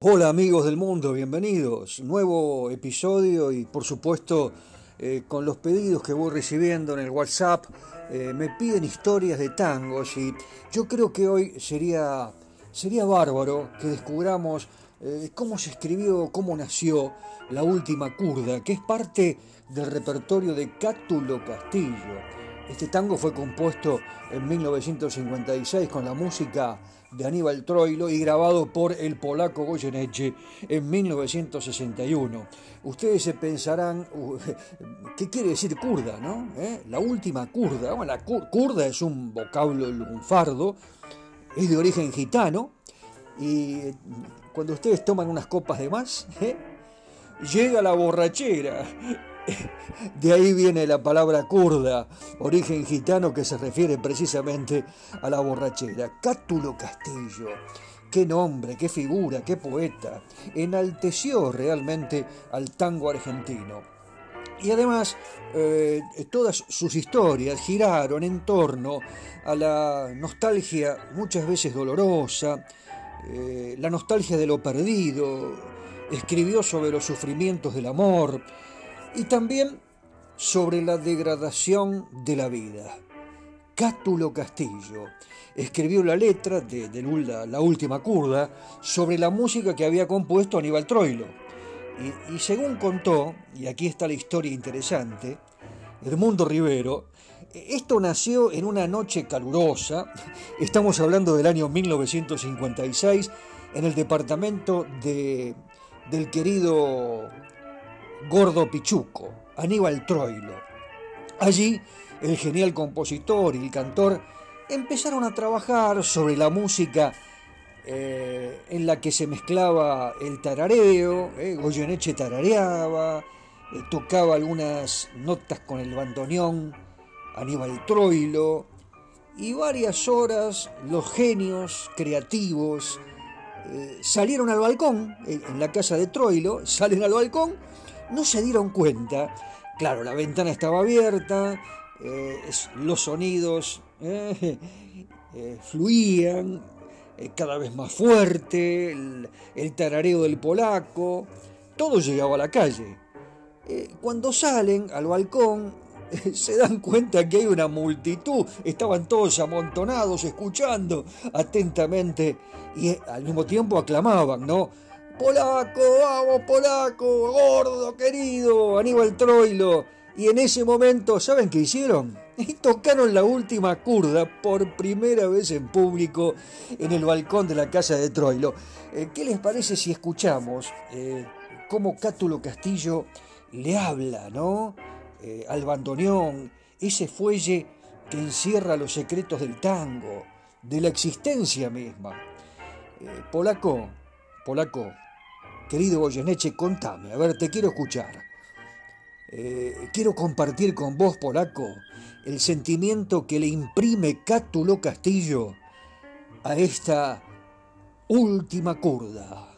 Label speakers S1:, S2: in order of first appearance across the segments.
S1: Hola amigos del mundo, bienvenidos. Nuevo episodio y por supuesto eh, con los pedidos que voy recibiendo en el WhatsApp eh, me piden historias de tangos y yo creo que hoy sería, sería bárbaro que descubramos eh, cómo se escribió, cómo nació la última curda, que es parte del repertorio de Cátulo Castillo. Este tango fue compuesto en 1956 con la música de Aníbal Troilo y grabado por el polaco Goyeneche en 1961. Ustedes se pensarán, ¿qué quiere decir kurda? No? ¿Eh? La última kurda. Bueno, la kurda es un vocablo lunfardo, es de origen gitano y cuando ustedes toman unas copas de más, ¿eh? llega la borrachera de ahí viene la palabra kurda, origen gitano que se refiere precisamente a la borrachera. Cátulo Castillo. Qué nombre, qué figura, qué poeta. Enalteció realmente al tango argentino. Y además, eh, todas sus historias giraron en torno a la nostalgia muchas veces dolorosa, eh, la nostalgia de lo perdido, escribió sobre los sufrimientos del amor, y también sobre la degradación de la vida. Cátulo Castillo escribió la letra de, la, última curda sobre la música que había compuesto Aníbal Troilo. Y, según contó, y aquí está la historia interesante, Edmundo Rivero, esto nació en una noche calurosa, estamos hablando del año 1956, en el departamento de, del querido Gordo Pichuco, Aníbal Troilo. Allí, el genial compositor y el cantor empezaron a trabajar sobre la música eh, en la que se mezclaba el tarareo, eh, Goyeneche tarareaba, eh, tocaba algunas notas con el bandoneón, Aníbal Troilo, y varias horas los genios creativos salieron al balcón, en la casa de Troilo, salen al balcón no se dieron cuenta, claro, la ventana estaba abierta, eh, los sonidos eh, eh, fluían cada vez más fuerte, el, el, tarareo del polaco, todo llegaba a la calle. cuando salen al balcón, se dan cuenta que hay una multitud, estaban todos amontonados escuchando atentamente y al mismo tiempo aclamaban, ¿no? Polaco, vamos, Polaco, gordo, querido, Aníbal Troilo. Y en ese momento, ¿saben qué hicieron? Y tocaron la última curda por primera vez en público en el balcón de la casa de Troilo. Eh, ¿Qué les parece si escuchamos eh, cómo Cátulo Castillo le habla, ¿no? Eh, al bandoneón, ese fuelle que encierra los secretos del tango, de la existencia misma. Polaco, Polaco, Querido Goyeneche, contame, a ver, te quiero escuchar. Eh, quiero compartir con vos, polaco, el sentimiento que le imprime Cátulo Castillo a esta última curda.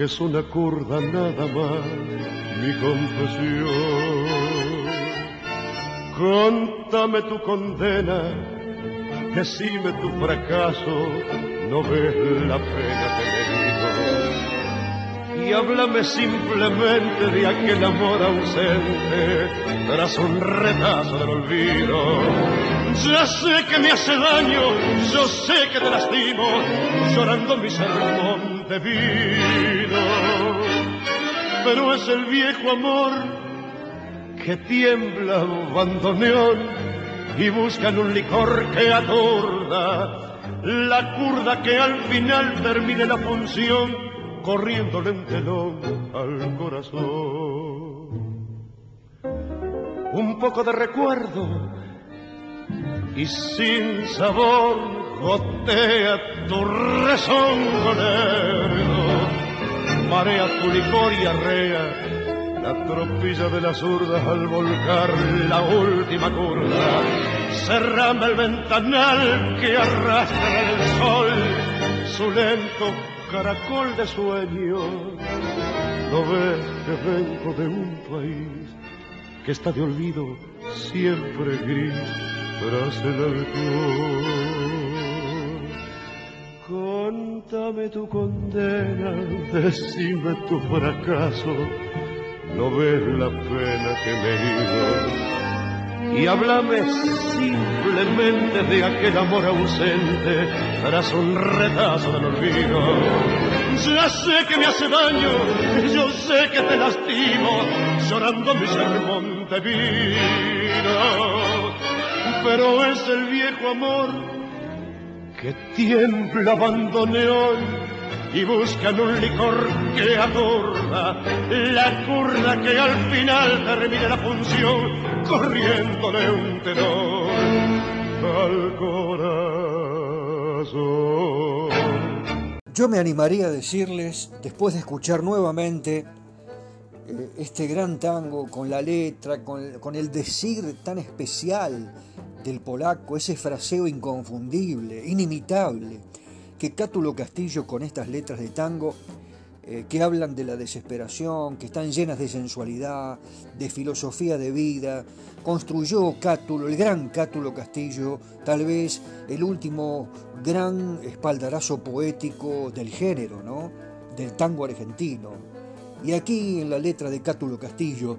S2: que es una curda nada más mi confesión. Contame tu condena, decime tu fracaso, no ves la pena que me digo. Y háblame simplemente de aquel amor ausente tras un retazo del olvido. Ya sé que me hace daño, yo sé que te lastimo, llorando mi sermón de. Pero es el viejo amor que tiembla bandoneón y buscan un licor que atorda la curda que al final termine la función corriéndole un telón al corazón. Un poco de recuerdo y sin sabor gotea tu rezongo marea tu licor y arrea la tropilla de las urdas al volcar la última curva. Cerrame el ventanal que arrastra el sol, su lento caracol de sueño. No ves que vengo de un país que está de olvido siempre gris tras el alcohol. Contame tu condena, decime tu fracaso no ves la pena que me he Y háblame simplemente de aquel amor ausente tras un retazo del olvido. Ya sé que me hace daño, yo sé que te lastimo, llorando mi sermón de vida. Pero es el viejo amor que tiembla abandoneón y buscan un licor que atorda la curda que al final termine la función corriéndole un tenor al corazón.
S1: Yo me animaría a decirles, después de escuchar nuevamente este gran tango con la letra, con, el decir tan especial del polaco, ese fraseo inconfundible, inimitable, que Cátulo Castillo con estas letras de tango eh, que hablan de la desesperación, que están llenas de sensualidad, de filosofía de vida, construyó Cátulo, el gran Cátulo Castillo, tal vez el último gran espaldarazo poético del género, ¿no? del tango argentino. Y aquí en la letra de Cátulo Castillo,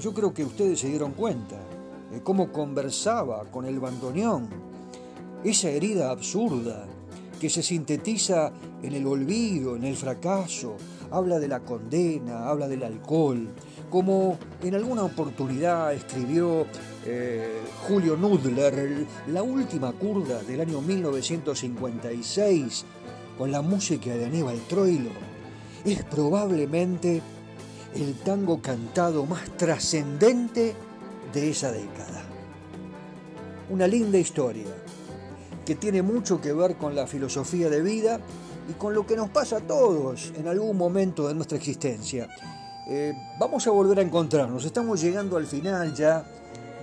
S1: yo creo que ustedes se dieron cuenta de cómo conversaba con el bandoneón, esa herida absurda, que se sintetiza en el olvido, en el fracaso, habla de la condena, habla del alcohol, como en alguna oportunidad escribió eh, Julio Nudler, la última curda del año 1956, con la música de Aníbal Troilo, es probablemente el tango cantado más trascendente de esa década. Una linda historia que tiene mucho que ver con la filosofía de vida y con lo que nos pasa a todos en algún momento de nuestra existencia. Eh, vamos a volver a encontrarnos, estamos llegando al final ya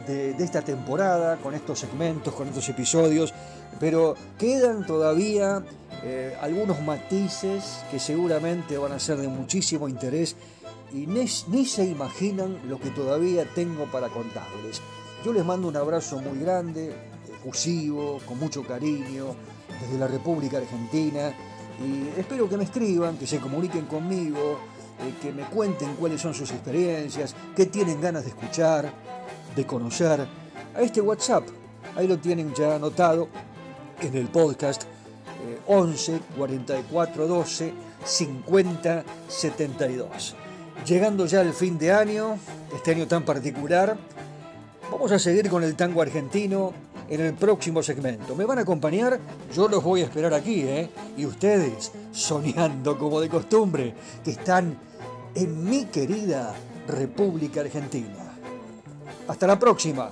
S1: de, esta temporada, con estos segmentos, con estos episodios, pero quedan todavía eh, algunos matices que seguramente van a ser de muchísimo interés y ni, se imaginan lo que todavía tengo para contarles. Yo les mando un abrazo muy grande, con mucho cariño, desde la República Argentina. Y espero que me escriban, que se comuniquen conmigo, eh, que me cuenten cuáles son sus experiencias, qué tienen ganas de escuchar, de conocer. A este WhatsApp, ahí lo tienen ya anotado en el podcast 11 44 12 50 72. Llegando ya al fin de año, este año tan particular, vamos a seguir con el tango argentino en el próximo segmento. ¿Me van a acompañar? Yo los voy a esperar aquí, ¿eh? Y ustedes, soñando como de costumbre, que están en mi querida República Argentina. Hasta la próxima.